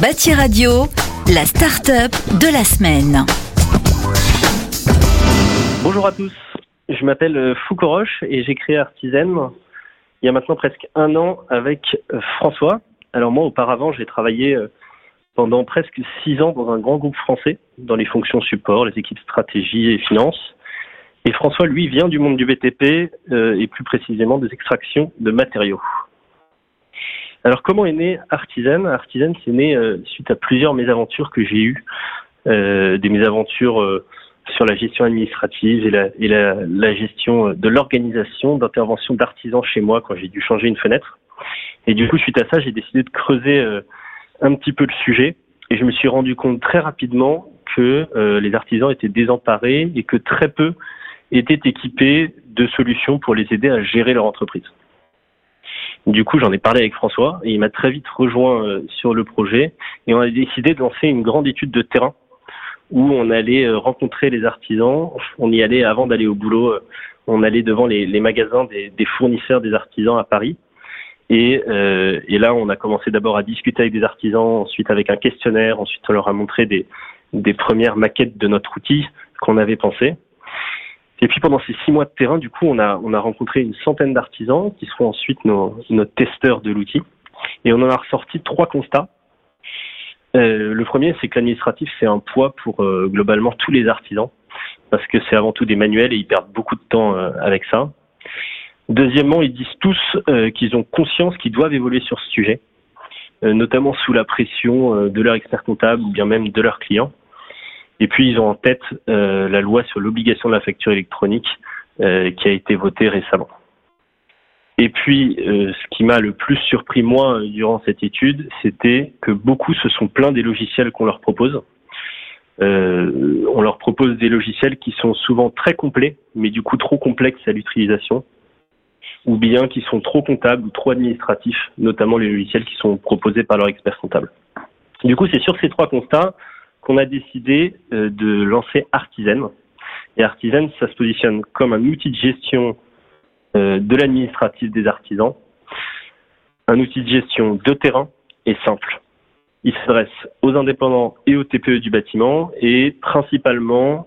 Bâti Radio, la start-up de la semaine. Bonjour à tous, je m'appelle euh, Foucault Roche et j'ai créé Artisan il y a maintenant presque un an avec euh, François. Alors moi auparavant j'ai travaillé euh, pendant presque six ans dans un grand groupe français dans les fonctions support, les équipes stratégie et finance. Et François, lui, vient du monde du BTP et plus précisément des extractions de matériaux. Alors comment est né Artisan? Artisan, c'est né euh, suite à plusieurs mésaventures que j'ai eues, euh, des mésaventures euh, sur la gestion administrative et la, et la, gestion de l'organisation d'intervention d'artisans chez moi quand j'ai dû changer une fenêtre. Et du coup, suite à ça, j'ai décidé de creuser un petit peu le sujet et je me suis rendu compte très rapidement que les artisans étaient désemparés et que très peu étaient équipés de solutions pour les aider à gérer leur entreprise. Du coup, j'en ai parlé avec François et il m'a très vite rejoint euh, sur le projet et on a décidé de lancer une grande étude de terrain où on allait euh, rencontrer les artisans. On y allait avant d'aller au boulot. Euh, on allait devant les, magasins des, fournisseurs des artisans à Paris. Et, là, on a commencé d'abord à discuter avec des artisans, ensuite avec un questionnaire, ensuite on leur a montré des, des premières maquettes de notre outil qu'on avait pensé. Et puis pendant ces six mois de terrain, du coup, on a, on a rencontré une centaine d'artisans qui seront ensuite nos, nos testeurs de l'outil. Et on en a ressorti trois constats. Euh, le premier, c'est que l'administratif, c'est un poids pour euh, globalement tous les artisans, parce que c'est avant tout des manuels et ils perdent beaucoup de temps euh, avec ça. Deuxièmement, ils disent tous euh, qu'ils ont conscience qu'ils doivent évoluer sur ce sujet, notamment sous la pression de leur expert comptable ou bien même de leurs clients. Et puis ils ont en tête euh, la loi sur l'obligation de la facture électronique euh, qui a été votée récemment. Et puis, euh, ce qui m'a le plus surpris moi durant cette étude, c'était que beaucoup se sont plaints des logiciels qu'on leur propose. on leur propose des logiciels qui sont souvent très complets, mais du coup trop complexes à l'utilisation, ou bien qui sont trop comptables ou trop administratifs, notamment les logiciels qui sont proposés par leur expert comptable. Du coup, c'est sur ces trois constats qu'on a décidé euh, de lancer Artisan. Et Artisan, ça se positionne comme un outil de gestion euh, de l'administratif des artisans, un outil de gestion de terrain et simple. Il s'adresse aux indépendants et aux TPE du bâtiment et principalement,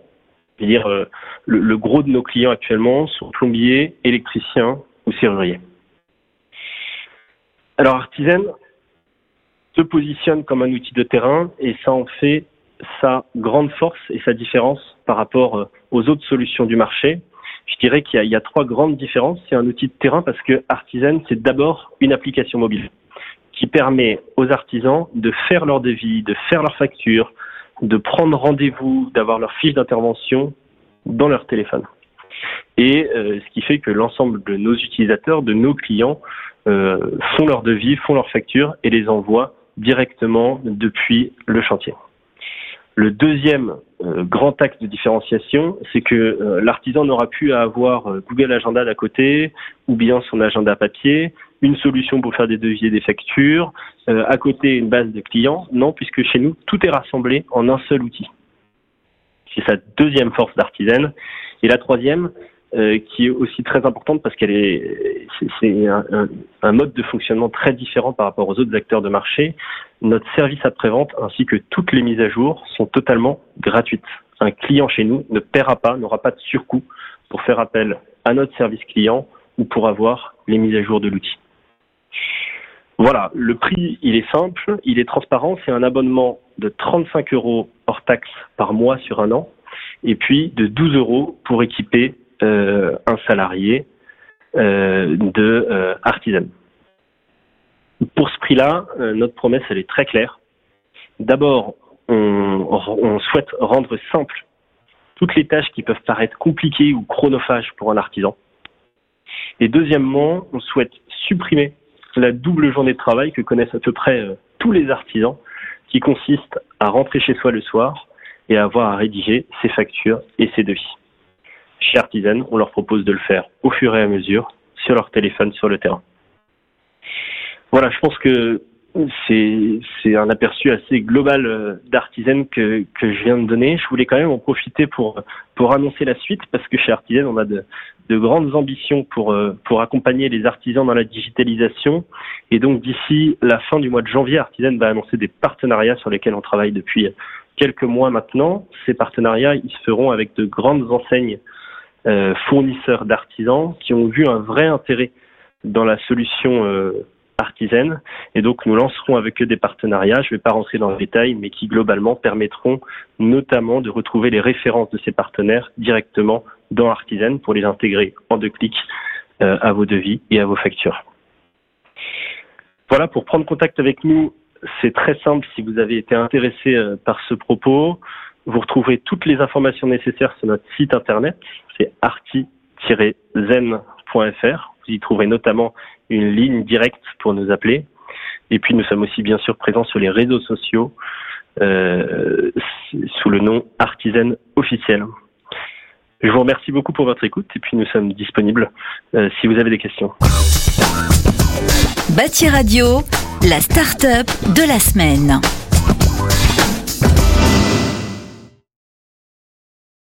dire, euh, le, le, gros de nos clients actuellement sont plombiers, électriciens ou serruriers. Alors Artisan se positionne comme un outil de terrain et ça en fait sa grande force et sa différence par rapport euh, aux autres solutions du marché. Je dirais qu'il y, a trois grandes différences. C'est un outil de terrain parce que Artisan, c'est d'abord une application mobile qui permet aux artisans de faire leur devis, de faire leur facture, de prendre rendez-vous, d'avoir leur fiche d'intervention dans leur téléphone. Et euh, ce qui fait que l'ensemble de nos utilisateurs, de nos clients, euh, font leur devis, font leur facture et les envoient directement depuis le chantier. Le deuxième euh, grand axe de différenciation, c'est que euh, l'artisan n'aura plus à avoir euh, Google Agenda d'à côté ou bien son agenda papier, une solution pour faire des devis et des factures, à côté une base de clients. Non, puisque chez nous, tout est rassemblé en un seul outil. C'est sa deuxième force d'artisan. Et la troisième, euh, qui est aussi très importante parce qu'elle est c'est un, un, mode de fonctionnement très différent par rapport aux autres acteurs de marché. Notre service après-vente ainsi que toutes les mises à jour sont totalement gratuites. Un client chez nous ne paiera pas, n'aura pas de surcoût pour faire appel à notre service client ou pour avoir les mises à jour de l'outil. Voilà, le prix, il est simple, il est transparent, c'est un abonnement de 35 euros hors taxe par mois sur un an, et puis de 12 euros pour équiper un salarié euh, de euh, artisan. Pour ce prix-là, notre promesse, elle est très claire. D'abord, on, on souhaite rendre simple toutes les tâches qui peuvent paraître compliquées ou chronophages pour un artisan. Et deuxièmement, on souhaite supprimer la double journée de travail que connaissent à peu près tous les artisans, qui consiste à rentrer chez soi le soir et à avoir à rédiger ses factures et ses devis chez Artisan, on leur propose de le faire au fur et à mesure sur leur téléphone sur le terrain. Voilà, je pense que c'est un aperçu assez global euh, d'Artisan que je viens de donner. Je voulais quand même en profiter pour pour annoncer la suite parce que chez Artisan on a de de grandes ambitions pour, euh, pour accompagner les artisans dans la digitalisation. Et donc d'ici la fin du mois de janvier, Artisan va annoncer des partenariats sur lesquels on travaille depuis quelques mois maintenant. Ces partenariats, ils se feront avec de grandes enseignes euh, fournisseurs d'artisans qui ont vu un vrai intérêt dans la solution euh, artisaine. Et donc, nous lancerons avec eux des partenariats. Je ne vais pas rentrer dans le détail, mais qui globalement permettront notamment de retrouver les références de ces partenaires directement dans Artisan pour les intégrer en deux clics euh, à vos devis et à vos factures. Voilà, pour prendre contact avec nous, c'est très simple si vous avez été intéressé euh, par ce propos. Vous retrouverez toutes les informations nécessaires sur notre site internet, c'est arti-zen.fr. Vous y trouverez notamment une ligne directe pour nous appeler. Et puis nous sommes aussi bien sûr présents sur les réseaux sociaux euh, sous le nom Artisan officiel. Je vous remercie beaucoup pour votre écoute et puis nous sommes disponibles euh, si vous avez des questions. Bâti Radio, la start-up de la semaine.